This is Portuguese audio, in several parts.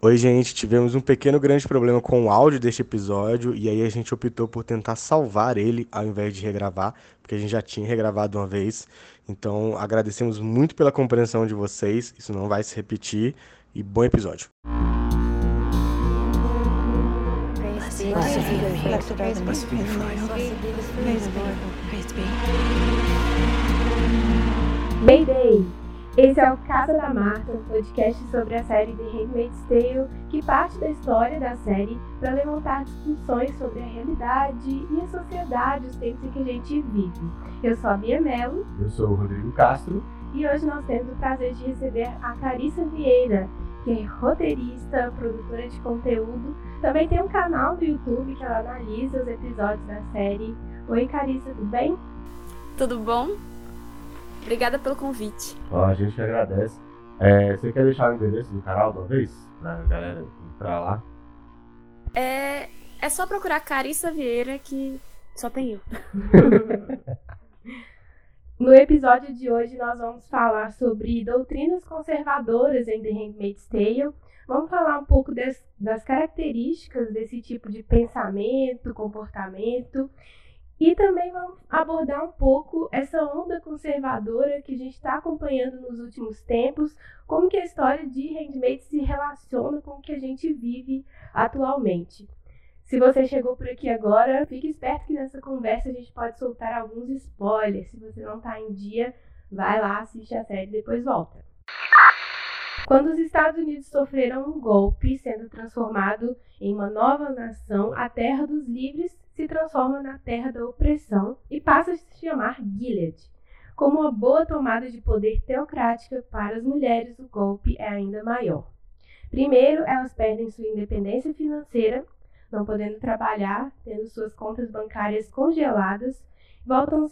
Oi, gente, tivemos um pequeno grande problema com o áudio deste episódio e aí a gente optou por tentar salvar ele ao invés de regravar, porque a gente já tinha regravado uma vez. Então, agradecemos muito pela compreensão de vocês, isso não vai se repetir e bom episódio. Mayday! Esse é o Casa da Marta, um podcast sobre a série The Handmaid's Tale, que parte da história da série para levantar discussões sobre a realidade e a sociedade, os tempos em que a gente vive. Eu sou a Bia Mello. Eu sou o Rodrigo Castro. E hoje nós temos o prazer de receber a Carissa Vieira, que é roteirista, produtora de conteúdo. Também tem um canal do YouTube que ela analisa os episódios da série. Oi, Carissa, tudo bem? Tudo bom? Obrigada pelo convite. Ó, a gente agradece. É, você quer deixar o endereço do canal de uma vez? Pra galera entrar lá? É, é só procurar Carissa Vieira que só tem eu. No episódio de hoje nós vamos falar sobre doutrinas conservadoras em The Handmaid's Tale. Vamos falar um pouco des, das características desse tipo de pensamento, comportamento e também vamos abordar um pouco essa onda conservadora que a gente está acompanhando nos últimos tempos, como que a história de Handmaid se relaciona com o que a gente vive atualmente. Se você chegou por aqui agora, fique esperto que nessa conversa a gente pode soltar alguns spoilers. Se você não está em dia, vai lá, assiste a série e depois volta. Quando os Estados Unidos sofreram um golpe, sendo transformado em uma nova nação, a Terra dos Livres se transforma na Terra da Opressão e passa a se chamar Gilead. Como uma boa tomada de poder teocrática para as mulheres, o golpe é ainda maior. Primeiro, elas perdem sua independência financeira, não podendo trabalhar, tendo suas contas bancárias congeladas, voltam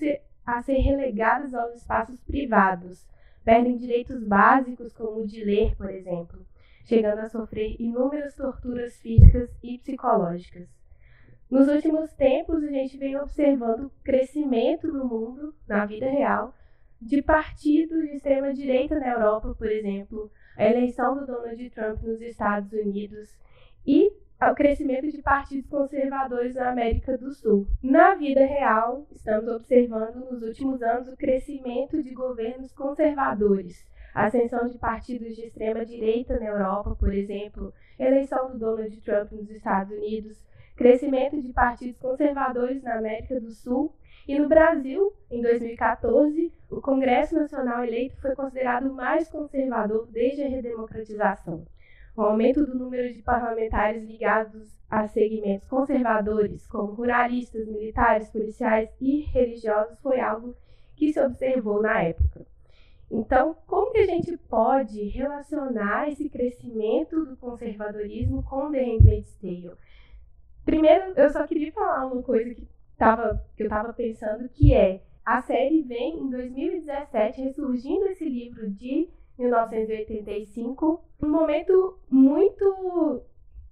a ser relegadas aos espaços privados, perdem direitos básicos como o de ler, por exemplo, chegando a sofrer inúmeras torturas físicas e psicológicas. Nos últimos tempos, a gente vem observando crescimento no mundo, na vida real, de partidos de extrema-direita na Europa, por exemplo, a eleição do Donald Trump nos Estados Unidos e o crescimento de partidos conservadores na América do Sul. Na vida real, estamos observando nos últimos anos o crescimento de governos conservadores, a ascensão de partidos de extrema direita na Europa, por exemplo, eleição do Donald Trump nos Estados Unidos, crescimento de partidos conservadores na América do Sul e no Brasil, em 2014, o Congresso Nacional eleito foi considerado o mais conservador desde a redemocratização. O aumento do número de parlamentares ligados a segmentos conservadores, como ruralistas, militares, policiais e religiosos, foi algo que se observou na época. Então, como que a gente pode relacionar esse crescimento do conservadorismo com The Handmaid's Tale? Primeiro, eu só queria falar uma coisa que, tava, que eu estava pensando, que é a série vem em 2017 ressurgindo esse livro de 1985, um momento muito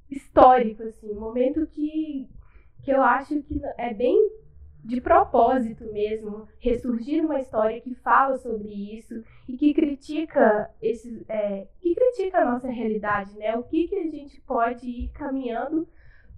histórico, assim, um momento que, que eu acho que é bem de propósito mesmo, ressurgir uma história que fala sobre isso e que critica esse, é, que critica a nossa realidade, né? O que, que a gente pode ir caminhando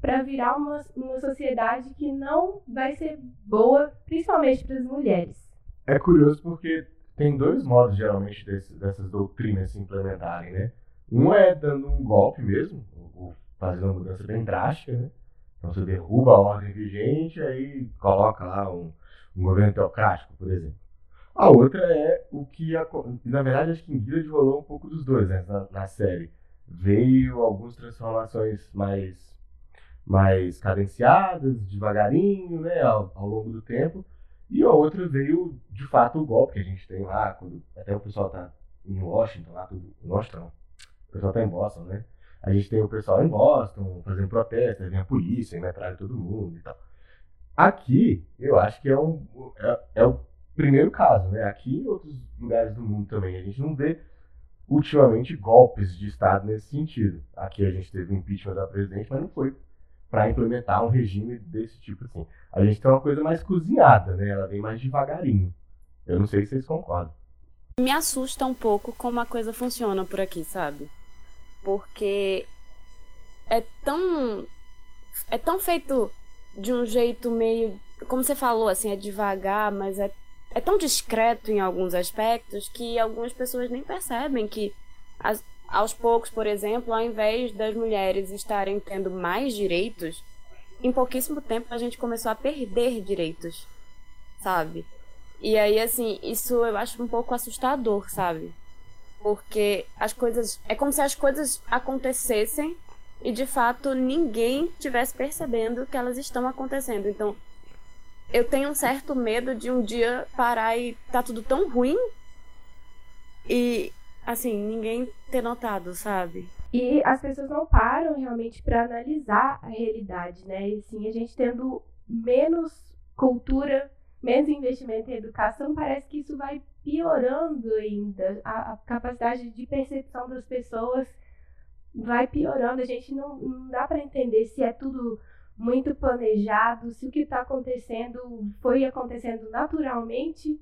para virar uma, uma sociedade que não vai ser boa, principalmente para as mulheres. É curioso porque tem dois modos, geralmente, desse, dessas doutrinas se implementarem, né? Um é dando um golpe mesmo, ou fazendo uma mudança bem drástica, né? Então você derruba a ordem vigente, aí coloca lá um, um governo teocrático, por exemplo. A outra é o que, na verdade, acho que em Guilherme rolou um pouco dos dois né, na, na série. Veio algumas transformações mais, mais cadenciadas, devagarinho, né, ao, ao longo do tempo, e a outra veio, de fato, o golpe que a gente tem lá, quando até o pessoal tá em Washington, lá, tudo. Washington, o pessoal tá em Boston, né? A gente tem o pessoal em Boston fazendo protestos, vem a polícia, metralha todo mundo e tal. Aqui, eu acho que é, um, é, é o primeiro caso, né? Aqui em outros lugares do mundo também. A gente não vê ultimamente golpes de Estado nesse sentido. Aqui a gente teve o impeachment da presidente, mas não foi para implementar um regime desse tipo assim. A gente tem uma coisa mais cozinhada, né? Ela vem mais devagarinho. Eu não sei se vocês concordam. Me assusta um pouco como a coisa funciona por aqui, sabe? Porque é tão. É tão feito de um jeito meio. Como você falou, assim, é devagar, mas é, é tão discreto em alguns aspectos que algumas pessoas nem percebem que. As, aos poucos, por exemplo, ao invés das mulheres estarem tendo mais direitos, em pouquíssimo tempo a gente começou a perder direitos, sabe? E aí, assim, isso eu acho um pouco assustador, sabe? Porque as coisas. É como se as coisas acontecessem e de fato ninguém tivesse percebendo que elas estão acontecendo. Então, eu tenho um certo medo de um dia parar e tá tudo tão ruim e assim, ninguém ter notado, sabe? E as pessoas não param realmente para analisar a realidade, né? E sim, a gente tendo menos cultura, menos investimento em educação, parece que isso vai piorando ainda. A, a capacidade de percepção das pessoas vai piorando. A gente não, não dá para entender se é tudo muito planejado, se o que está acontecendo foi acontecendo naturalmente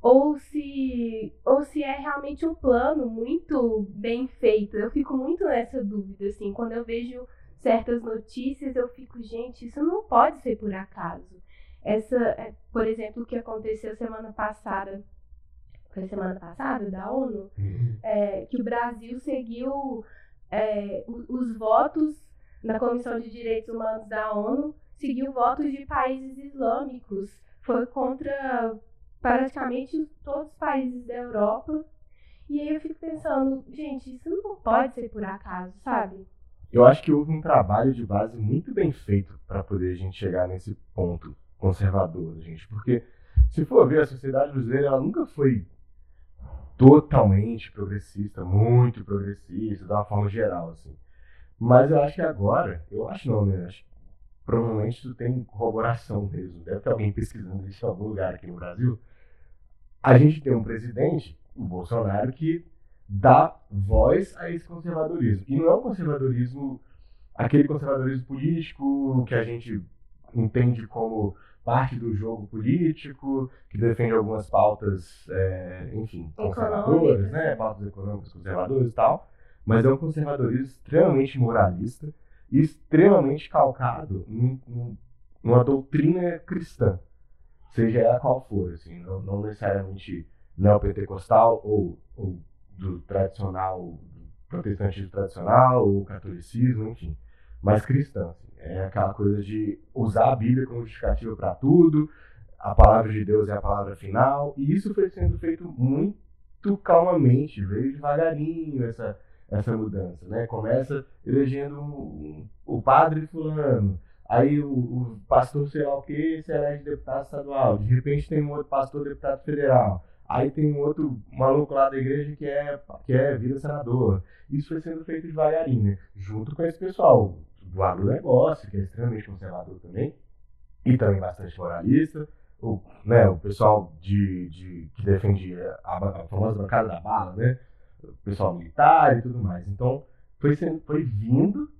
ou se ou se é realmente um plano muito bem feito. Eu fico muito nessa dúvida assim, quando eu vejo certas notícias, eu fico, gente, isso não pode ser por acaso. Essa, é, por exemplo, o que aconteceu semana passada, foi semana passada da ONU, uhum. é, que o Brasil seguiu é, os votos na Comissão de Direitos Humanos da ONU, seguiu votos de países islâmicos, foi contra praticamente todos os países da Europa. E aí eu fico pensando, gente, isso não pode ser por acaso, sabe? Eu acho que houve um trabalho de base muito bem feito para poder a gente chegar nesse ponto conservador, gente, porque se for ver a sociedade brasileira, ela nunca foi totalmente progressista, muito progressista, de uma forma geral, assim. Mas eu acho que agora, eu acho não, né? Acho provavelmente isso tem corroboração mesmo. Deve ter alguém pesquisando isso em algum lugar aqui no Brasil a gente tem um presidente, o Bolsonaro, que dá voz a esse conservadorismo. E não é um conservadorismo, aquele conservadorismo político que a gente entende como parte do jogo político, que defende algumas pautas, é, enfim, conservadoras, né? Pautas econômicas conservadoras e tal. Mas é um conservadorismo extremamente moralista extremamente calcado numa doutrina cristã seja ela qual for, assim, não, não necessariamente neopentecostal ou, ou do tradicional, do protestantismo tradicional ou catolicismo, enfim, mas cristã. Assim, é aquela coisa de usar a Bíblia como justificativa para tudo, a palavra de Deus é a palavra final, e isso foi sendo feito muito calmamente, veio devagarinho essa, essa mudança, né? Começa elegendo um, o padre fulano, Aí o, o pastor sei lá o que se elege deputado estadual. De repente tem um outro pastor deputado federal. Aí tem um outro maluco lá da igreja que é, que é vira senador. Isso foi sendo feito devagarinho, né? junto com esse pessoal do agronegócio, que é extremamente conservador também, e também bastante moralista. O, né, o pessoal de, de, que defende a, a famosa bancada da bala, né? Pessoal militar e tudo mais. Então, foi, sendo, foi vindo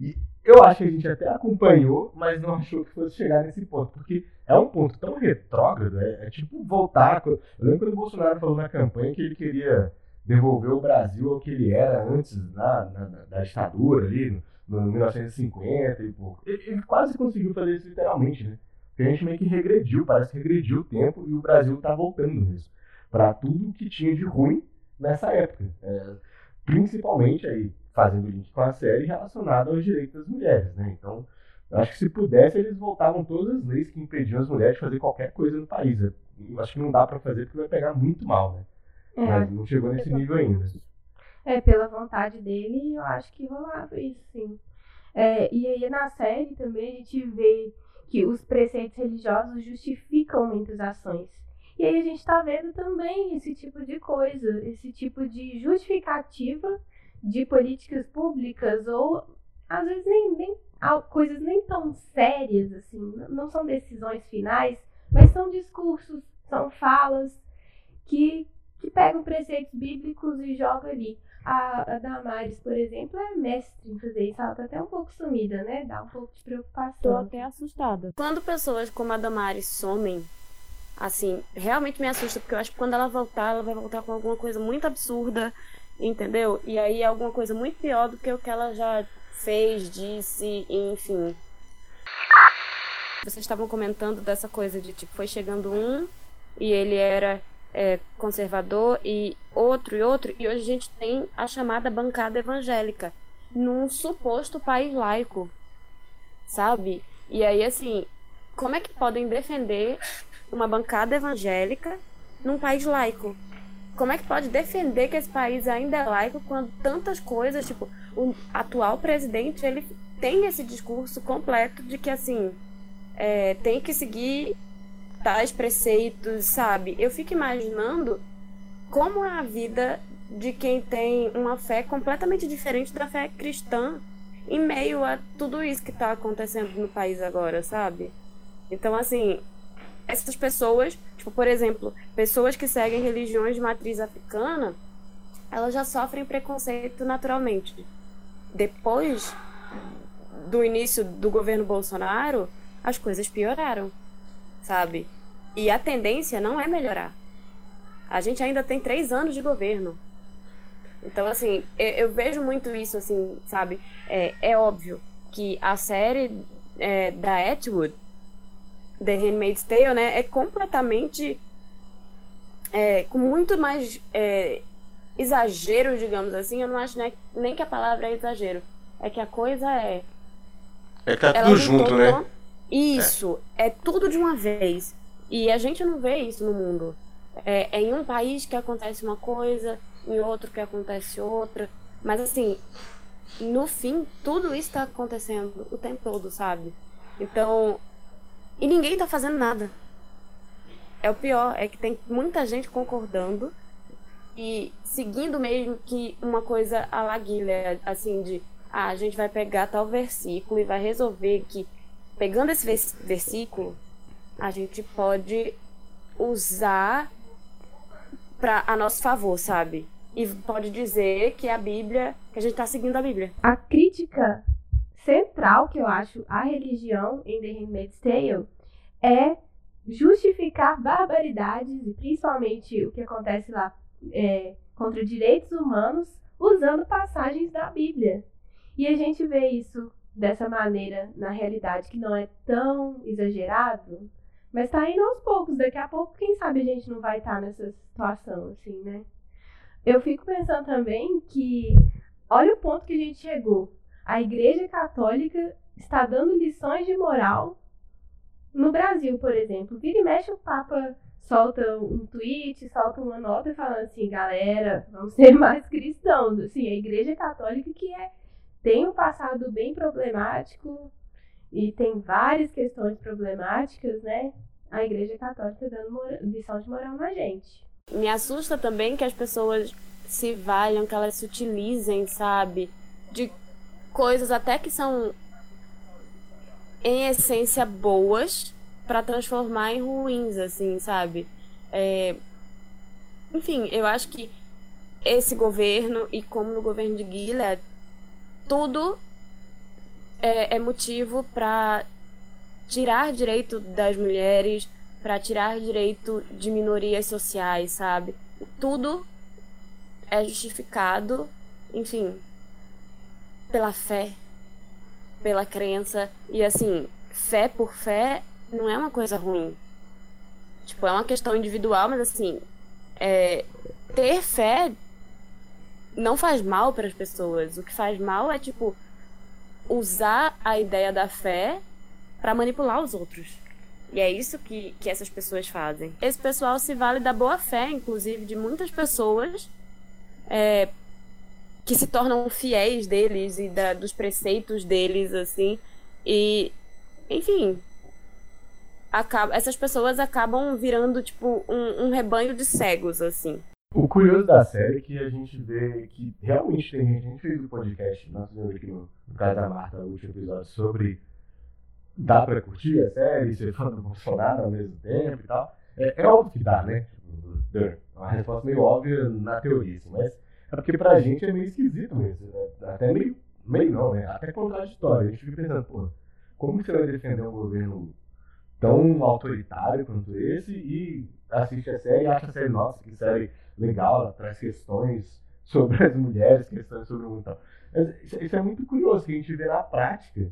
e eu acho que a gente até acompanhou, mas não achou que fosse chegar nesse ponto, porque é um ponto tão retrógrado, é, é tipo voltar. Eu lembro quando o Bolsonaro falou na campanha que ele queria devolver o Brasil ao que ele era antes na, na, na da ditadura ali, no, no 1950 e pouco. Ele, ele, quase conseguiu fazer isso literalmente, né? Porque a gente meio que regrediu, parece que regrediu o tempo e o Brasil está voltando mesmo para tudo que tinha de ruim nessa época. É, principalmente aí fazendo link com a série relacionada aos direitos das mulheres, né? Então, eu acho que se pudesse, eles voltavam todas as leis que impediam as mulheres de fazer qualquer coisa no país. Eu acho que não dá para fazer porque vai pegar muito mal, né? É, Mas não chegou nesse nível ainda. É, pela vontade dele, eu acho que rolava isso, sim. É, e aí na série também a gente vê que os preceitos religiosos justificam muitas ações. E aí a gente está vendo também esse tipo de coisa, esse tipo de justificativa de políticas públicas ou às vezes nem, nem coisas nem tão sérias assim, não são decisões finais, mas são discursos, são falas que, que pegam preceitos bíblicos e jogam ali. A, a Damares, por exemplo, é mestre em fazer isso. Ela tá até um pouco sumida, né? Dá um pouco de preocupação. Tô até assustada. Quando pessoas como a Damares somem, assim, realmente me assusta, porque eu acho que quando ela voltar, ela vai voltar com alguma coisa muito absurda entendeu? E aí é alguma coisa muito pior do que o que ela já fez, disse, enfim. Vocês estavam comentando dessa coisa de tipo, foi chegando um e ele era é, conservador e outro e outro, e hoje a gente tem a chamada bancada evangélica num suposto país laico, sabe? E aí, assim, como é que podem defender uma bancada evangélica num país laico? Como é que pode defender que esse país ainda é laico quando tantas coisas, tipo, o atual presidente, ele tem esse discurso completo de que, assim, é, tem que seguir tais preceitos, sabe? Eu fico imaginando como é a vida de quem tem uma fé completamente diferente da fé cristã em meio a tudo isso que está acontecendo no país agora, sabe? Então, assim, essas pessoas, tipo, por exemplo, pessoas que seguem religiões de matriz africana, elas já sofrem preconceito naturalmente. Depois do início do governo Bolsonaro, as coisas pioraram, sabe? E a tendência não é melhorar. A gente ainda tem três anos de governo. Então, assim, eu, eu vejo muito isso, assim, sabe? É, é óbvio que a série é, da Atwood, The Handmaid's Tale, né, é completamente. É, com muito mais é, exagero, digamos assim. Eu não acho né, nem que a palavra é exagero. É que a coisa é. É tá tudo junto, né? Isso, é. é tudo de uma vez. E a gente não vê isso no mundo. É, é, em um país que acontece uma coisa, em outro que acontece outra. Mas assim, no fim, tudo isso está acontecendo o tempo todo, sabe? Então. E ninguém tá fazendo nada. É o pior, é que tem muita gente concordando e seguindo mesmo que uma coisa a la Guilherme, assim, de ah, a gente vai pegar tal versículo e vai resolver que pegando esse versículo, a gente pode usar para a nosso favor, sabe? E pode dizer que a Bíblia, que a gente está seguindo a Bíblia. A crítica central que eu acho à religião em The Handmaid's Tale é justificar barbaridades, e principalmente o que acontece lá é, contra direitos humanos, usando passagens da Bíblia. E a gente vê isso dessa maneira na realidade que não é tão exagerado, mas tá indo aos poucos. Daqui a pouco, quem sabe a gente não vai estar tá nessa situação, assim, né? Eu fico pensando também que, olha o ponto que a gente chegou. A Igreja Católica está dando lições de moral no Brasil, por exemplo. Vira e mexe o Papa solta um tweet, solta uma nota falando assim, galera, vamos ser mais cristãos. Assim, a Igreja Católica que é tem um passado bem problemático e tem várias questões problemáticas, né? A Igreja Católica dando lição de moral na gente. Me assusta também que as pessoas se valham, que elas se utilizem, sabe? De coisas até que são em essência boas para transformar em ruins, assim, sabe? É... Enfim, eu acho que esse governo e como no governo de Gilead tudo é, é motivo para tirar direito das mulheres, para tirar direito de minorias sociais, sabe? Tudo é justificado, enfim, pela fé, pela crença e assim, fé por fé não é uma coisa ruim. Tipo, é uma questão individual, mas assim, é, ter fé não faz mal para as pessoas. O que faz mal é, tipo, usar a ideia da fé para manipular os outros. E é isso que, que essas pessoas fazem. Esse pessoal se vale da boa fé, inclusive, de muitas pessoas é, que se tornam fiéis deles e da, dos preceitos deles, assim. E, enfim, acaba, essas pessoas acabam virando, tipo, um, um rebanho de cegos, assim. O curioso da série é que a gente vê que realmente tem gente, a gente fez o um podcast, nós fizemos aqui no, no caso da Marta, o último episódio, sobre dá pra curtir a série, ser fã do Bolsonaro ao mesmo tempo e tal. É, é óbvio que dá, né? É uma resposta meio óbvia na teoria, assim, mas é porque pra gente é meio esquisito mesmo. Né? Até meio, meio não, né? Até contraditório. A gente fica pensando, pô, como você vai defender um governo tão autoritário quanto esse e assiste a série e acha a série, nossa, que série legal, ela traz questões sobre as mulheres, questões sobre o mundo e tal. Mas isso é muito curioso, que a gente vê na prática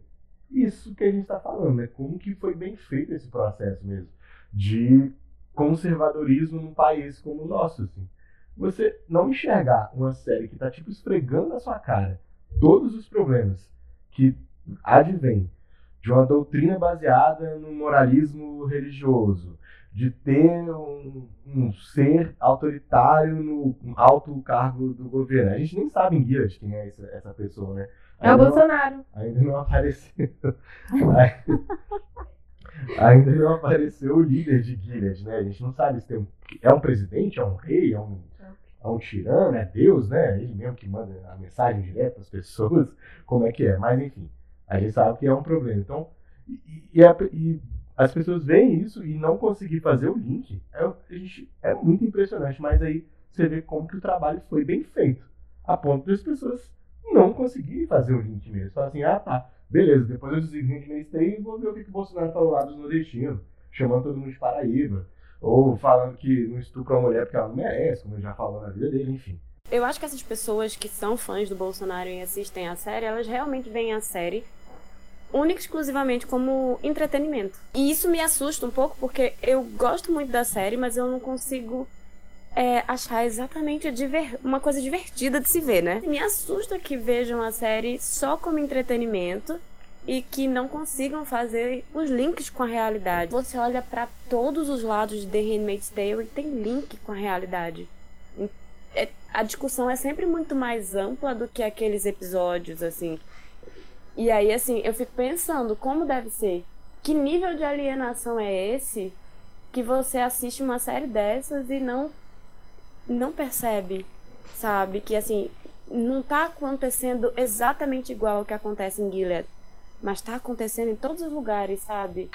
isso que a gente está falando, né? Como que foi bem feito esse processo mesmo de conservadorismo num país como o nosso, assim. Você não enxergar uma série que está tipo esfregando na sua cara todos os problemas que advêm de uma doutrina baseada no moralismo religioso, de ter um, um, ser autoritário no alto cargo do governo. A gente nem sabe em Guias quem é essa, essa pessoa, né? É o Bolsonaro. Ainda não apareceu. ainda não apareceu o líder de Gilead, né? A gente não sabe se tem um, é um presidente, é um rei, é um, é um tirano, é Deus, né? Ele mesmo que manda a mensagem direta às pessoas, como é que é. Mas enfim, a gente sabe que é um problema. Então, e, e, a, e as pessoas veem isso e não conseguir fazer o link é, gente, é muito impressionante. Mas aí você vê como que o trabalho foi bem feito, a ponto das pessoas não conseguirem fazer o link mesmo. Falar assim, ah tá, beleza, depois eu desligo o link e vou ver o que, que o Bolsonaro falou lá dos nordestinos, chamando todo mundo de Paraíba. Ou falando que não estupra uma mulher porque ela não merece, como ele já falou na vida dele, enfim. Eu acho que essas pessoas que são fãs do Bolsonaro e assistem a série, elas realmente veem a série única e exclusivamente como entretenimento. E isso me assusta um pouco porque eu gosto muito da série, mas eu não consigo é, achar exatamente uma coisa divertida de se ver, né? Me assusta que vejam a série só como entretenimento e que não consigam fazer os links com a realidade. Você olha para todos os lados de The Handmaid's Tale e tem link com a realidade. É, a discussão é sempre muito mais ampla do que aqueles episódios, assim. E aí, assim, eu fico pensando como deve ser. Que nível de alienação é esse que você assiste uma série dessas e não não percebe, sabe? Que assim, não tá acontecendo exatamente igual ao que acontece em Gilead, mas tá acontecendo em todos os lugares, sabe?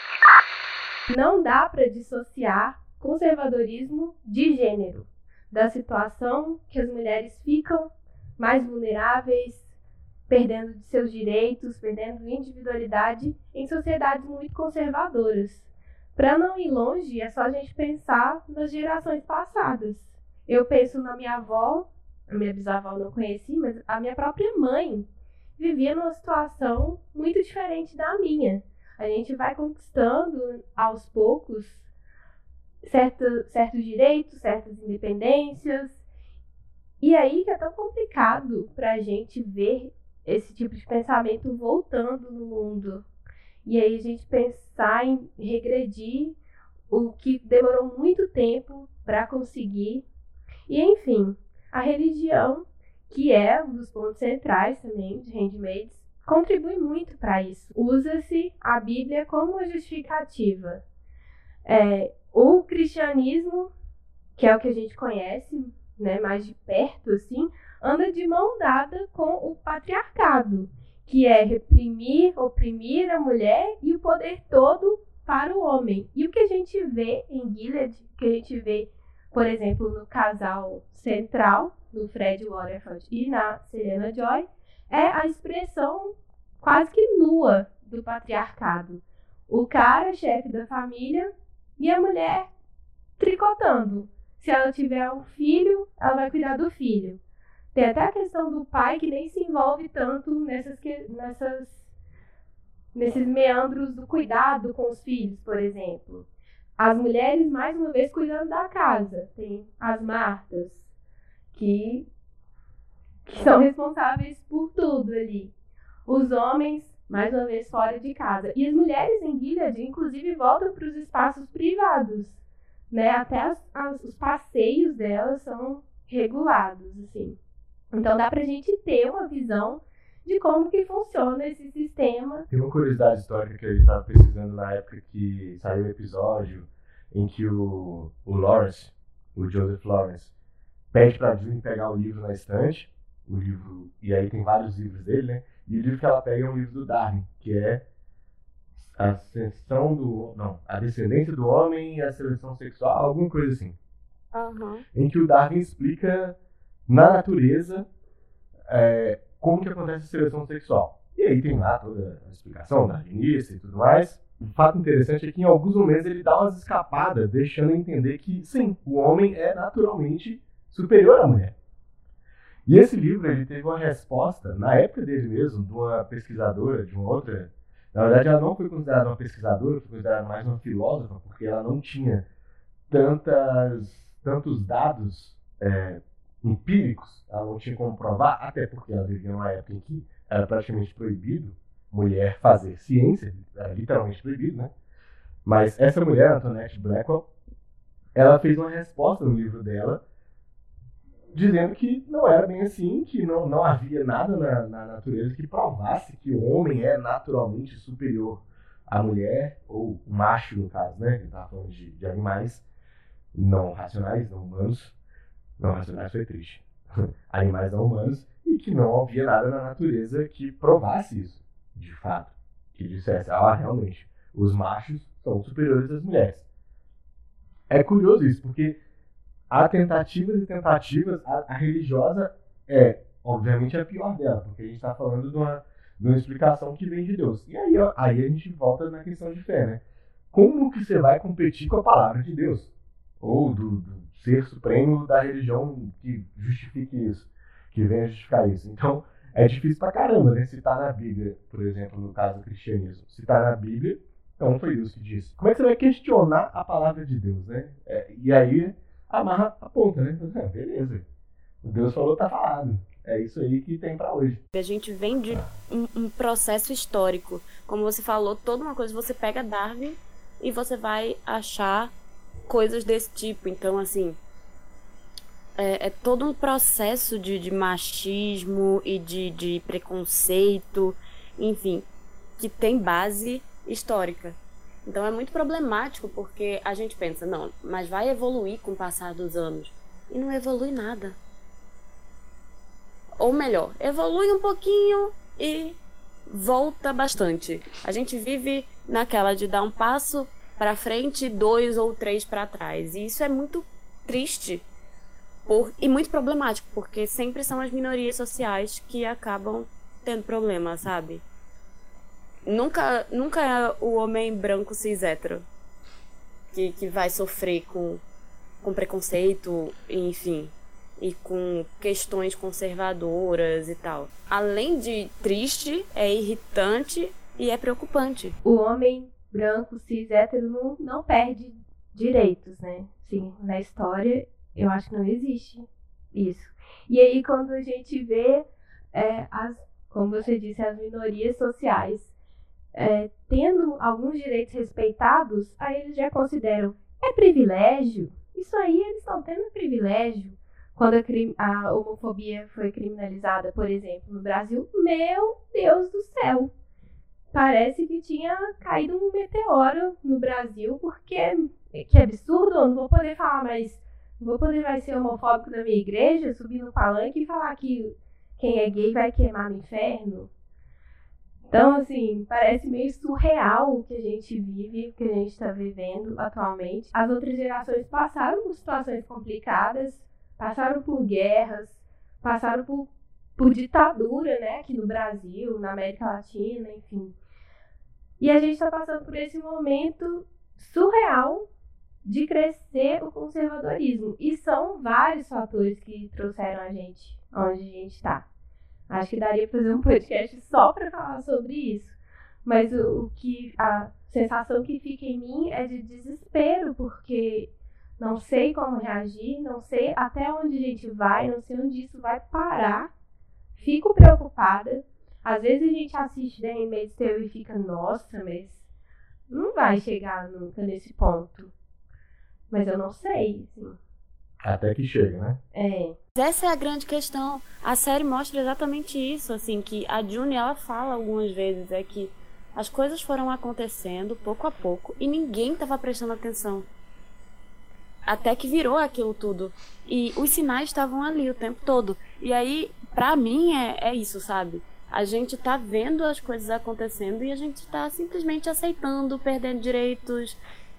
Não dá para dissociar conservadorismo de gênero, da situação que as mulheres ficam mais vulneráveis, perdendo de seus direitos, perdendo individualidade em sociedades muito conservadoras. Para não ir longe, é só a gente pensar nas gerações passadas. Eu penso na minha avó, a minha bisavó eu não conheci, mas a minha própria mãe vivia numa situação muito diferente da minha. A gente vai conquistando aos poucos certo, certos direitos, certas independências. E aí que é tão complicado para a gente ver esse tipo de pensamento voltando no mundo. E aí a gente pensar em regredir o que demorou muito tempo para conseguir. E enfim, a religião, que é um dos pontos centrais também de Handmaids, contribui muito para isso. Usa-se a Bíblia como justificativa. É, o cristianismo, que é o que a gente conhece né, mais de perto, assim, anda de mão dada com o patriarcado, que é reprimir, oprimir a mulher e o poder todo para o homem. E o que a gente vê em Gilead, que a gente vê, por exemplo, no casal central, no Fred Waterford e na Serena Joy, é a expressão quase que nua do patriarcado. O cara, chefe da família, e a mulher tricotando. Se ela tiver um filho, ela vai cuidar do filho. Tem até a questão do pai que nem se envolve tanto nessas, nessas, nesses meandros do cuidado com os filhos, por exemplo. As mulheres, mais uma vez, cuidando da casa. Tem as Martas, que, que são responsáveis por tudo ali. Os homens, mais uma vez, fora de casa. E as mulheres em Gilead, inclusive, voltam para os espaços privados. Né? Até as, as, os passeios delas são regulados, assim. Então dá pra gente ter uma visão de como que funciona esse sistema. Tem uma curiosidade histórica que a gente estava pesquisando na época que saiu o episódio em que o, o Lawrence, o Joseph Lawrence, pede pra June pegar o livro na estante, o livro, e aí tem vários livros dele, né? E o livro que ela pega é um livro do Darwin, que é a ascensão do. Não, a descendência do homem e a seleção sexual, alguma coisa assim. Uhum. Em que o Darwin explica na natureza é, como que acontece a seleção sexual. E aí tem lá toda a explicação darwinista e tudo mais. O fato interessante é que em alguns momentos ele dá umas escapadas, deixando entender que sim, o homem é naturalmente superior à mulher. E esse livro ele teve uma resposta, na época dele mesmo, de uma pesquisadora, de uma outra. Na verdade, ela não foi considerada uma pesquisadora, foi considerada mais uma filósofa, porque ela não tinha tantas, tantos dados é, empíricos, ela não tinha como provar, até porque ela vivia numa época em que era praticamente proibido mulher fazer ciência, era literalmente proibido, né? Mas essa mulher, Antoinette Blackwell, ela fez uma resposta no livro dela dizendo que não era bem assim, que não, não havia nada na, na natureza que provasse que o homem é naturalmente superior à mulher, ou o macho, no caso, né? Ele estava falando de, de animais não racionais, não humanos. Não racionais foi triste. animais não humanos, e que não havia nada na natureza que provasse isso, de fato. Que dissesse, ah, realmente, os machos são superiores às mulheres. É curioso isso, porque há tentativas e tentativas, a, a religiosa é, obviamente, a pior dela, porque a gente está falando de uma, de uma explicação que vem de Deus. E aí, ó, aí a gente volta na questão de fé, né? Como que você vai competir com a palavra de Deus? Ou do, do ser supremo da religião que justifique isso, que venha justificar isso. Então, é difícil pra caramba, né? Se tá na Bíblia, por exemplo, no caso do cristianismo. Se tá na Bíblia, então foi Deus que disse. Como é que você vai questionar a palavra de Deus, né? É, e aí amarra a ponta, né? É, beleza. Deus falou, tá falado. É isso aí que tem para hoje. A gente vem de um, um, processo histórico. Como você falou, toda uma coisa, você pega Darwin e você vai achar coisas desse tipo. Então, assim, é, é todo um processo de, de machismo e de, de preconceito, enfim, que tem base histórica. Então é muito problemático porque a gente pensa, não, mas vai evoluir com o passar dos anos. E não evolui nada. Ou melhor, evolui um pouquinho e volta bastante. A gente vive naquela de dar um passo para frente, dois ou três para trás. E isso é muito triste por, e muito problemático, porque sempre são as minorias sociais que acabam tendo problema, sabe? Nunca, nunca é o homem branco cis hétero que, que vai sofrer com, com preconceito, enfim, e com questões conservadoras e tal. Além de triste, é irritante e é preocupante. O homem branco cis hétero não, não perde direitos, né? Sim, na história eu acho que não existe isso. E aí quando a gente vê é, as, como você disse, as minorias sociais é, tendo alguns direitos respeitados, aí eles já consideram é privilégio. Isso aí eles estão tendo privilégio. Quando a, a, homofobia foi criminalizada, por exemplo, no Brasil, meu Deus do céu! Parece que tinha caído um meteoro no Brasil, porque que absurdo, eu não vou poder falar mais, não vou poder mais ser homofóbico na minha igreja, subir no palanque e falar que quem é gay vai queimar no inferno. Então, assim, parece meio surreal o que a gente vive, o que a gente está vivendo atualmente. As outras gerações passaram por situações complicadas, passaram por guerras, passaram por, por ditadura, né, aqui no Brasil, na América Latina, enfim. E a gente está passando por esse momento surreal de crescer o conservadorismo. E são vários fatores que trouxeram a gente onde a gente está. Acho que daria para fazer um podcast só para falar sobre isso. Mas o, o, que a sensação que fica em mim é de desespero, porque não sei como reagir, não sei até onde a gente vai, não sei onde isso vai parar. Fico preocupada. Às vezes a gente assiste The Handmaid's Tale e fica, nossa, mas não vai chegar nunca nesse ponto. Mas eu não sei, assim. Até que chega, né? É. Essa é a grande questão. A série mostra exatamente isso, assim, que a June ela fala algumas vezes é que as coisas foram acontecendo pouco a pouco e ninguém estava prestando atenção. Até que virou aquilo tudo. E os sinais estavam ali o tempo todo. E aí, pra mim, é, é isso, sabe? A gente tá vendo as coisas acontecendo e a gente tá simplesmente aceitando, perdendo direitos,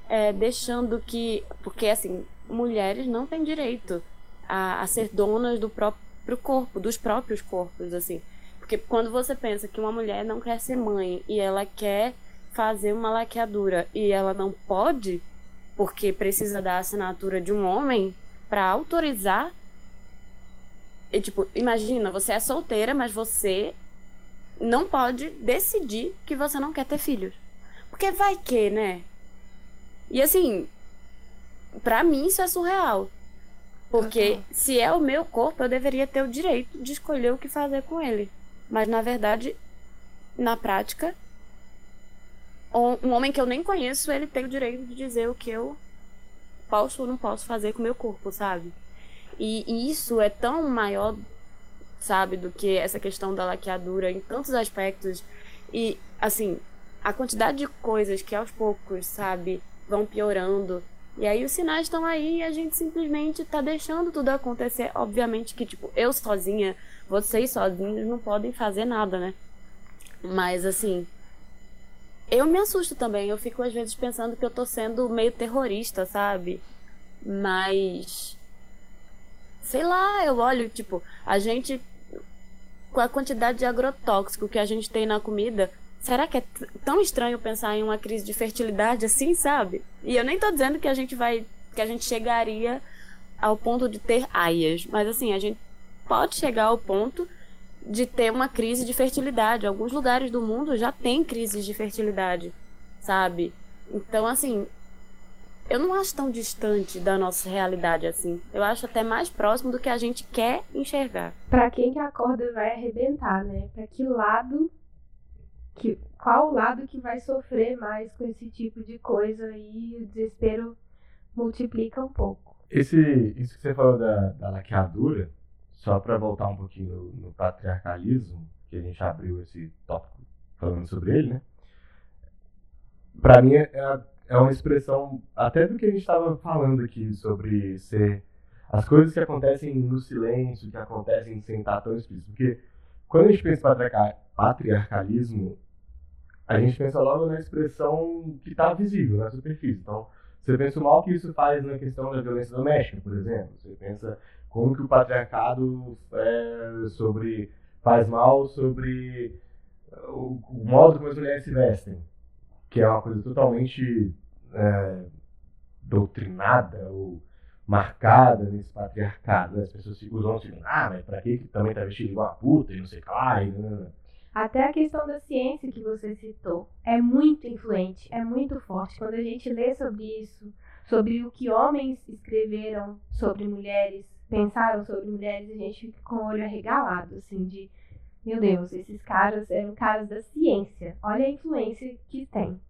é, deixando que. Porque, assim, mulheres não têm direito a, a ser donas do próprio corpo, dos próprios corpos, assim. Porque quando você pensa que uma mulher não quer ser mãe e ela quer fazer uma laqueadura e ela não pode, porque precisa da assinatura de um homem para autorizar, E, tipo, imagina, você é solteira, mas você não pode decidir que você não quer ter filhos. Porque vai que, né? E assim, pra mim isso é surreal. Porque uhum. se é o meu corpo, eu deveria ter o direito de escolher o que fazer com ele. Mas na verdade, na prática, um homem que eu nem conheço, ele tem o direito de dizer o que eu posso ou não posso fazer com o meu corpo, sabe? E, e isso é tão maior, sabe, do que essa questão da laqueadura em tantos aspectos. E, assim, a quantidade de coisas que aos poucos, sabe, vão piorando. E aí os sinais estão aí e a gente simplesmente tá deixando tudo acontecer. Obviamente que, tipo, eu sozinha, vocês sozinhos não podem fazer nada, né? Mas, assim, eu me assusto também. Eu fico às vezes pensando que eu tô sendo meio terrorista, sabe? Mas. Sei lá, eu olho, tipo, a gente. Com a quantidade de agrotóxico que a gente tem na comida, será que é tão estranho pensar em uma crise de fertilidade assim, sabe? E eu nem tô dizendo que a gente vai. que a gente chegaria ao ponto de ter aias. Mas assim, a gente pode chegar ao ponto de ter uma crise de fertilidade. Alguns lugares do mundo já tem crises de fertilidade, sabe? Então, assim, eu não acho tão distante da nossa realidade assim. Eu acho até mais próximo do que a gente quer enxergar. Para quem que a corda vai arrebentar, né? Para que lado que qual lado que vai sofrer mais com esse tipo de coisa e o desespero multiplica um pouco. Esse isso que você falou da, da laqueadura, só para voltar um pouquinho no, no, patriarcalismo, que a gente abriu esse tópico falando sobre ele, né? Para mim é, é uma expressão até do que a gente estava falando aqui sobre ser as coisas que acontecem no silêncio, que acontecem sem estar tão explícito. Porque quando a gente pensa em patriarcalismo, a gente pensa logo na expressão que está visível, na superfície. Então, você pensa o mal que isso faz na questão da violência doméstica, por exemplo. Você pensa como que o patriarcado é sobre faz mal sobre o, o, modo como as mulheres se vestem, que é uma coisa totalmente é, doutrinada ou marcada nesse patriarcado. Né? As pessoas usam assim, ah, mas pra que também tá vestido igual a puta e não sei o que lá. E, não. Até a questão da ciência que você citou é muito influente, é muito forte. Quando a gente lê sobre isso, sobre o que homens escreveram sobre mulheres, pensaram sobre mulheres, a gente fica com o olho arregalado, assim, de meu Deus, esses caras eram caras da ciência. Olha a influência que tem.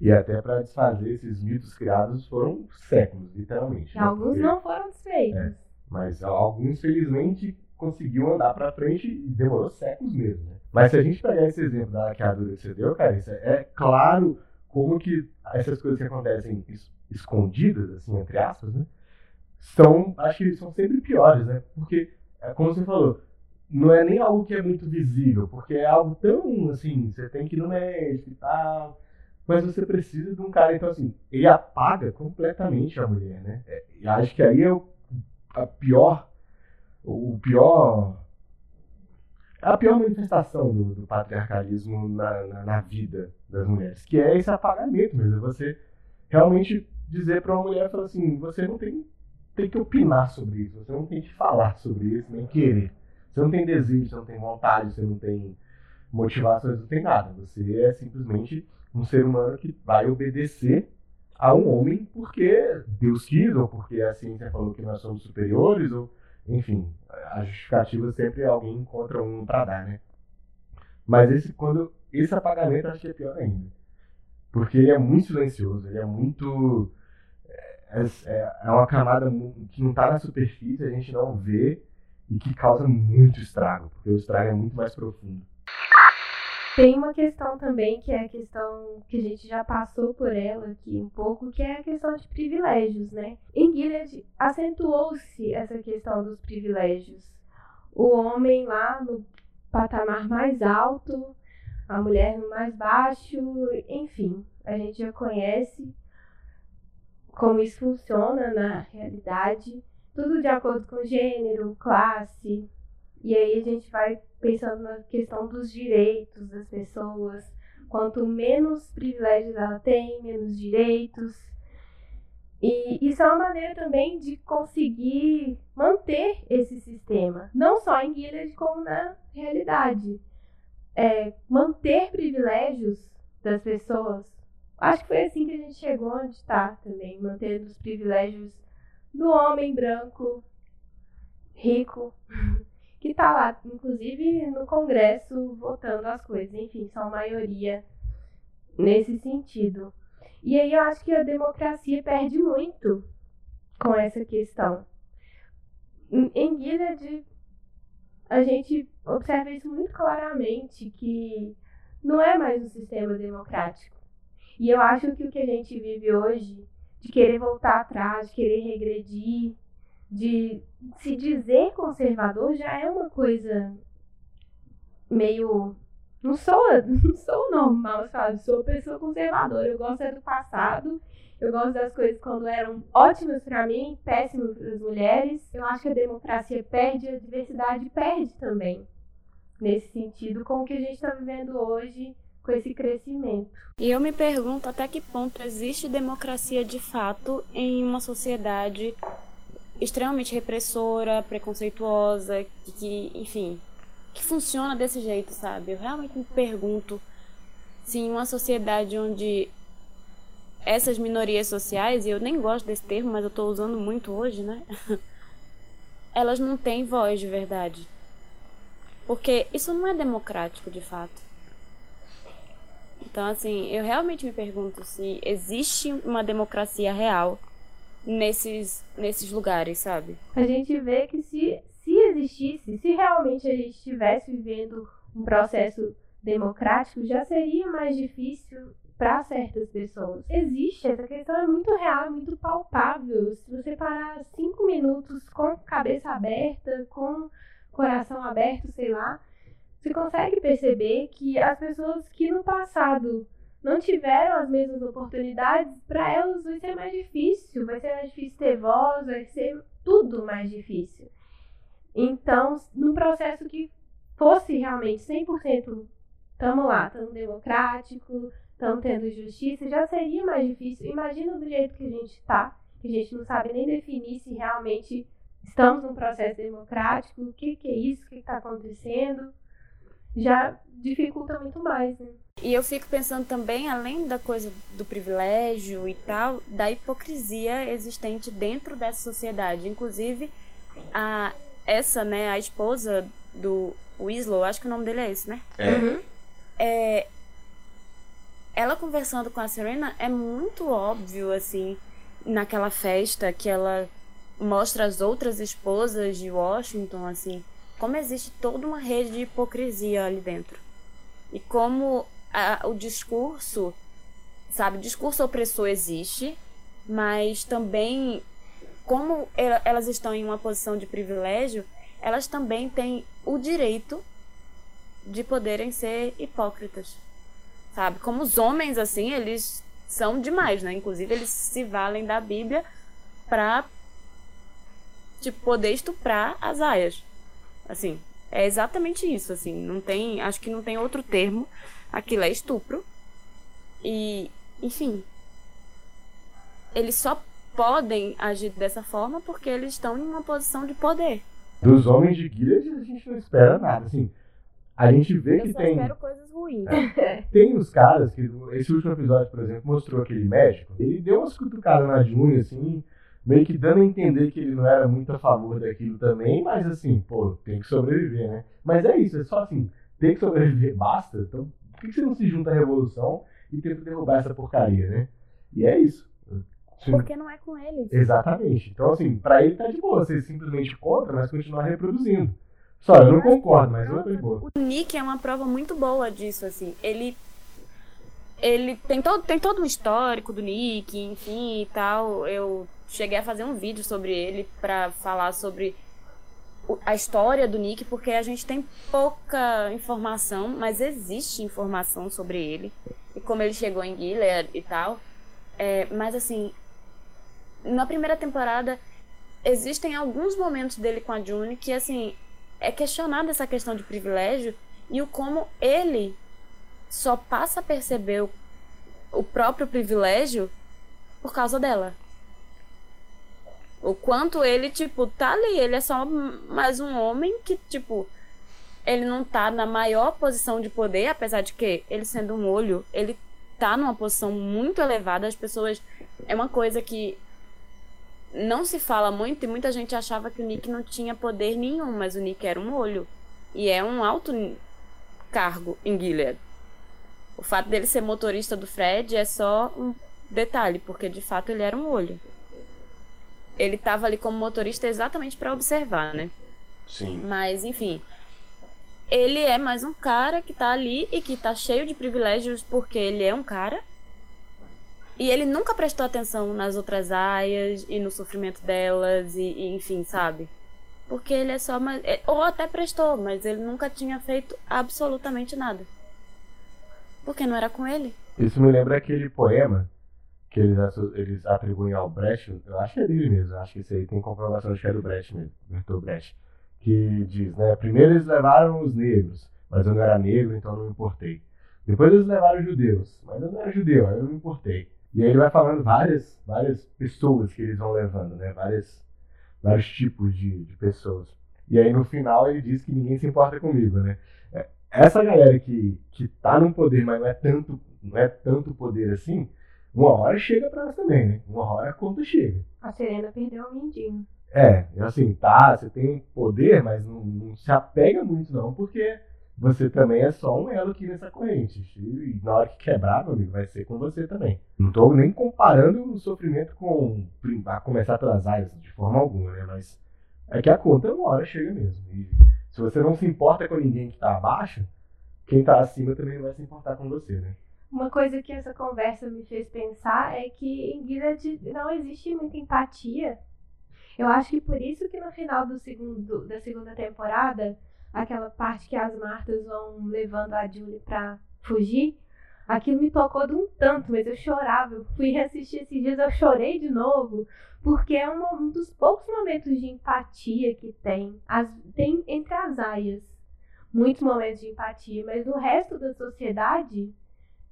E até para desfazer esses mitos criados foram séculos, literalmente. Né? Alguns Porque, não foram desfeitos. É, mas alguns, felizmente, conseguiu andar para frente e demorou séculos mesmo. Né? Mas se a gente pegar esse exemplo da laqueadura que você deu, cara, é, é claro como que essas coisas que acontecem escondidas, assim, entre aspas, né? São, acho que são sempre piores, né? Porque, é como você falou, não é nem algo que é muito visível, porque é algo tão, assim, você tem que ir no médico e tal, mas você precisa de um cara, então, assim, ele apaga completamente a mulher, né? É, e acho que aí é o, a pior, o pior a pior manifestação do, do patriarcalismo na, na, na, vida das mulheres, que é esse apagamento mesmo. É você realmente dizer para uma mulher, falar assim, você não tem, tem que opinar sobre isso, você não tem que falar sobre isso, nem querer. Você não tem desejo, você não tem vontade, você não tem motivação, você não tem nada. Você é simplesmente um ser humano que vai obedecer a um homem porque Deus quis, ou porque a ciência falou que nós somos superiores, ou enfim, a justificativa sempre é alguém encontra um para dar, né? Mas esse, quando, esse apagamento acho que é pior ainda. Porque ele é muito silencioso, ele é muito. É, é, é uma camada que não está na superfície, a gente não vê e que causa muito estrago, porque o estrago é muito mais profundo. Tem uma questão também que é a questão que a gente já passou por ela aqui um pouco, que é a questão de privilégios, né? Em Gilead acentuou-se essa questão dos privilégios. O homem lá no patamar mais alto, a mulher no mais baixo, enfim, a gente já conhece como isso funciona na realidade, tudo de acordo com gênero, classe, e aí a gente vai pensando na questão dos direitos das pessoas. Quanto menos privilégios ela tem, menos direitos. E isso é uma maneira também de conseguir manter esse sistema, não só em Gilead, como na realidade. É, manter privilégios das pessoas. Acho que foi assim que a gente chegou onde está também, mantendo os privilégios do homem branco, rico, que está lá, inclusive no Congresso, votando as coisas. Enfim, são maioria nesse sentido. E aí eu acho que a democracia perde muito com essa questão. Em Gilead, a gente observa isso muito claramente, que não é mais um sistema democrático. E eu acho que o que a gente vive hoje, de querer voltar atrás, de querer regredir, de se dizer conservador, já é uma coisa meio não sou, não sou normal, sabe? Sou pessoa conservadora. Eu gosto é do passado. Eu gosto das coisas quando eram ótimas para mim, péssimas para as mulheres. Eu acho que a democracia perde, a diversidade perde também. Nesse sentido, com o que a gente está vivendo hoje, com esse crescimento. E eu me pergunto até que ponto existe democracia de fato em uma sociedade extremamente repressora, preconceituosa, que, enfim, que funciona desse jeito, sabe? Eu realmente me pergunto se em uma sociedade onde essas minorias sociais, e eu nem gosto desse termo, mas eu estou usando muito hoje, né? Elas não têm voz de verdade. Porque isso não é democrático de fato. Então, assim, eu realmente me pergunto se existe uma democracia real nesses, nesses lugares, sabe? A gente vê que se se existisse, se realmente a gente estivesse vivendo um processo democrático, já seria mais difícil para certas pessoas. Existe, essa questão é muito real, é muito palpável. Se você parar cinco minutos com cabeça aberta, com coração aberto, sei lá, você consegue perceber que as pessoas que no passado não tiveram as mesmas oportunidades, para elas vai ser mais difícil, vai ser mais difícil ter voz, vai ser tudo mais difícil. Então, num processo que fosse realmente 100% estamos lá, estamos democrático, estamos tendo justiça, já seria mais difícil. Imagina do jeito que a gente está, que a gente não sabe nem definir se realmente estamos num processo democrático, o que, que é isso, o que está acontecendo. Já dificulta muito mais, né? E eu fico pensando também, além da coisa do privilégio e tal, da hipocrisia existente dentro dessa sociedade. Inclusive, a essa, né, a esposa do Winslow, acho que o nome dele é esse, né? É. Uhum. é. Ela conversando com a Serena é muito óbvio, assim, naquela festa que ela mostra as outras esposas de Washington, assim, como existe toda uma rede de hipocrisia ali dentro. E como a, o discurso, sabe, discurso opressor existe, mas também como elas estão em uma posição de privilégio, elas também têm o direito de poderem ser hipócritas. Sabe? Como os homens, assim, eles são demais, né? Inclusive, eles se valem da Bíblia para tipo, poder estuprar as aias. Assim, é exatamente isso, assim. Não tem, acho que não tem outro termo. Aquilo é estupro. E, enfim, eles só podem agir dessa forma porque eles estão em uma posição de poder. Dos homens de Gilead a gente não espera nada, assim. A gente vê Eu que tem. espero coisas ruins. É, tem os caras que. Esse último episódio, por exemplo, mostrou aquele médico. Ele deu umas cutucadas na June, assim, meio que dando a entender que ele não era muito a favor daquilo também, mas assim, pô, tem que sobreviver, né? Mas é isso, é só assim, tem que sobreviver, basta. Então, por que você não se junta à revolução e tenta derrubar essa porcaria, né? E é isso. Porque não é com eles. Exatamente. Então, assim, pra ele tá de boa. Você simplesmente contra, mas continuar reproduzindo. Só, eu não concordo, mas eu tô de boa. O Nick é uma prova muito boa disso, assim. Ele. Ele tem todo, tem todo um histórico do Nick, enfim e tal. Eu cheguei a fazer um vídeo sobre ele para falar sobre a história do Nick, porque a gente tem pouca informação, mas existe informação sobre ele e como ele chegou em Gilead e tal. É, mas assim, na primeira temporada existem alguns momentos dele com a June que assim é questionada essa questão de privilégio e o como ele só passa a perceber o, o próprio privilégio por causa dela. O quanto ele, tipo, tá ali. Ele é só mais um homem que, tipo, ele não tá na maior posição de poder, apesar de que ele sendo um olho, ele tá numa posição muito elevada. As pessoas. É uma coisa que não se fala muito e muita gente achava que o Nick não tinha poder nenhum, mas o Nick era um olho. E é um alto cargo em Gilead. O fato dele ser motorista do Fred é só um detalhe, porque de fato ele era um olho. Ele estava ali como motorista exatamente para observar, né? Sim. Mas, enfim. Ele é mais um cara que tá ali e que tá cheio de privilégios porque ele é um cara. E ele nunca prestou atenção nas outras aias e no sofrimento delas e, e enfim, sabe? Porque ele é só mais. é, Ou até prestou, mas ele nunca tinha feito absolutamente nada. Porque não era com ele. Isso me lembra aquele poema que eles, eles atribuem ao Brecht, eu acho que é dele mesmo, acho que isso aí tem comprovação de que é do Brecht mesmo, Bertolt Brecht, que diz, né, primeiro eles levaram os negros, mas eu não era negro, então não me importei. Depois eles levaram os judeus, mas eu não era judeu, eu não importei. E aí ele vai falando várias, várias pessoas que eles vão levando, né, várias, vários tipos de, de pessoas. E aí no final ele diz que ninguém se importa comigo, né. Essa galera que, que tá no poder, mas não é tanto, não é tanto poder assim, uma hora chega pra nós também, né? Uma hora a conta chega. A Serena perdeu o mindinho. É, assim, tá, você tem poder, mas não, não se apega muito não, porque você também é só um elo aqui nessa corrente. E na hora que quebrar, meu amigo, vai ser com você também. Não tô nem comparando o sofrimento com a começar pelas áreas, de forma alguma, né? Mas é que a conta uma hora chega mesmo. E se você não se importa com ninguém que tá abaixo, quem tá acima também vai se importar com você, né? Uma coisa que essa conversa me fez pensar é que em Gilead não existe muita empatia. Eu acho que por isso que no final do segundo, da segunda temporada, aquela parte que as Martas vão levando a Julie pra fugir, aquilo me tocou de um tanto, mas eu chorava. Eu fui assistir esses dias, eu chorei de novo, porque é um, um dos poucos momentos de empatia que tem. As, tem entre as aias. Muitos momentos de empatia, mas no resto da sociedade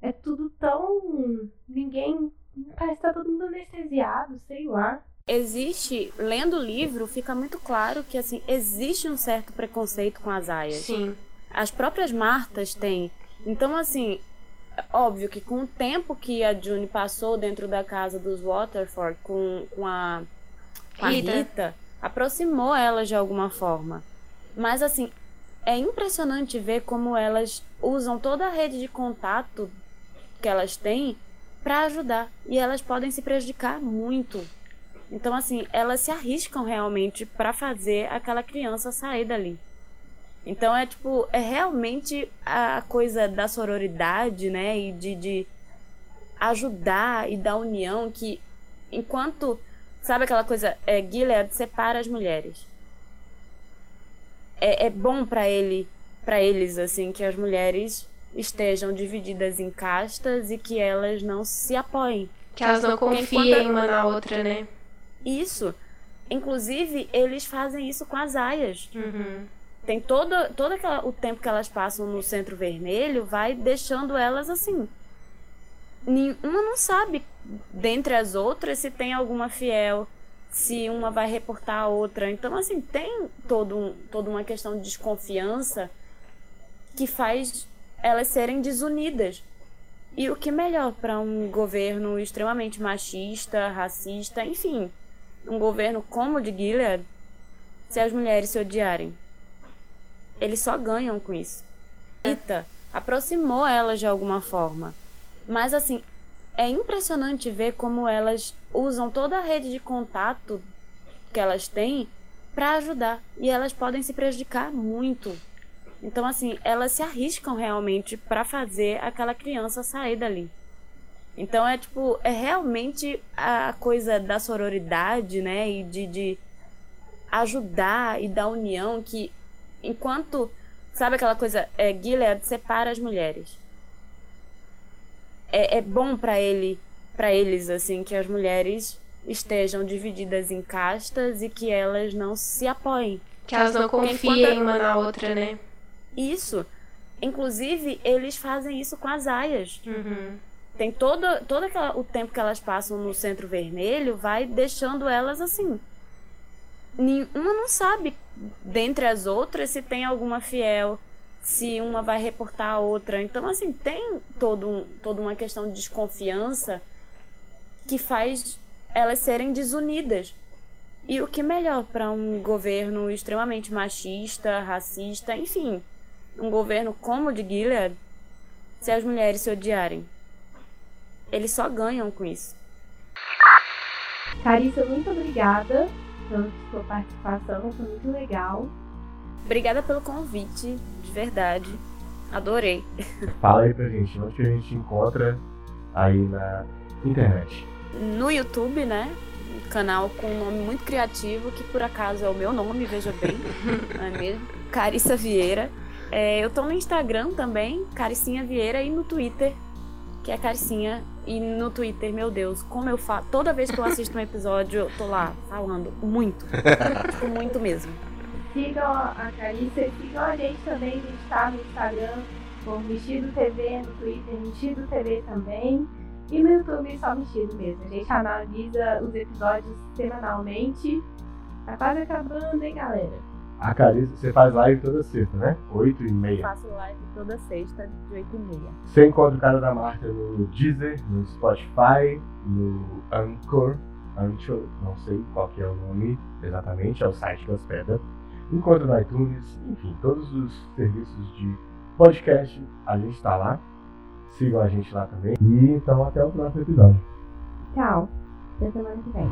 é tudo tão. Ninguém. Parece que tá todo mundo anestesiado, sei lá. Existe, lendo o livro, fica muito claro que assim, existe um certo preconceito com as aias. Sim. As próprias Martas têm. Então, assim, óbvio que com o tempo que a June passou dentro da casa dos Waterford com, com a, com a Rita. Rita, aproximou elas de alguma forma. Mas, assim, é impressionante ver como elas usam toda a rede de contato que elas têm para ajudar. E elas podem se prejudicar muito. Então, assim, elas se arriscam realmente para fazer aquela criança sair dali. Então é tipo, é realmente a coisa da sororidade, né? E de, de ajudar e da união que enquanto. Sabe aquela coisa? É, Gilead separa as mulheres. É, é bom para ele, para eles, assim, que as mulheres estejam divididas em castas e que elas não se apoiem. Que elas não confiem enquanto- uma na outra, né? Isso. Inclusive, eles fazem isso com as aias. Uhum. Tem todo, todo aquela- o tempo que elas passam no centro vermelho vai deixando elas assim. Nenhuma não sabe, dentre as outras, se tem alguma fiel, se uma vai reportar a outra. Então, assim, tem todo toda uma questão de desconfiança que faz elas serem desunidas. E o que é melhor para um governo extremamente machista, racista, enfim, um governo como o de Gilead, se as mulheres se odiarem? Eles só ganham com isso. Rita aproximou elas de alguma forma. Mas assim, é impressionante ver como elas usam toda a rede de contato que elas têm para ajudar. E elas podem se prejudicar muito. Então, assim, elas se arriscam realmente para fazer aquela criança sair dali. Então é tipo, é realmente a coisa da sororidade, né? E de, de ajudar e da união que enquanto sabe aquela coisa é, Gilead separa as mulheres é, é bom para ele para eles assim que as mulheres estejam divididas em castas e que elas não se apoiem Que elas não confiem enquanto- uma na outra, né? isso inclusive eles fazem isso com as aias Uhum. tem todo, todo aquela- o tempo que elas passam no centro vermelho vai deixando elas assim. Nenhuma não sabe, dentre as outras, se tem alguma fiel, se uma vai reportar a outra. Então, assim, tem todo toda uma questão de desconfiança que faz elas serem desunidas. E o que melhor para um governo extremamente machista, racista, enfim, um governo como o de Gilead, se as mulheres se odiarem? Eles só ganham com isso. Carissa, muito obrigada pela sua participação, foi muito legal. Obrigada pelo convite, de verdade. Adorei. Fala aí pra gente, onde que a gente encontra aí na internet? No YouTube, né? Um canal com um nome muito criativo, que por acaso é o meu nome, veja bem, não é mesmo? Carissa Vieira. É, eu tô no Instagram também, Caricinha Vieira, e no Twitter, que é Caricinha. E no Twitter, meu Deus, como eu falo. Toda vez que eu assisto um episódio, eu tô lá falando muito. tipo, muito mesmo. Sigam a Carissa e sigam a gente também. A gente tá no Instagram com Mexido TV, no Twitter Mexido TV também. E no YouTube só Mexido mesmo. A gente analisa os episódios semanalmente. Tá quase acabando, hein, galera? A Carissa, você faz live toda sexta, né? 8 e meia. Faço live toda sexta, de 8 e meia. Você encontra o cara da Marta no Deezer, no Spotify, no Anchor. Anchor, não sei qual que é o nome exatamente, é o site que hospeda. Encontra no iTunes, enfim, todos os serviços de podcast, a gente está lá. Sigam a gente lá também. E então até o próximo episódio. Tchau. Até semana que vem.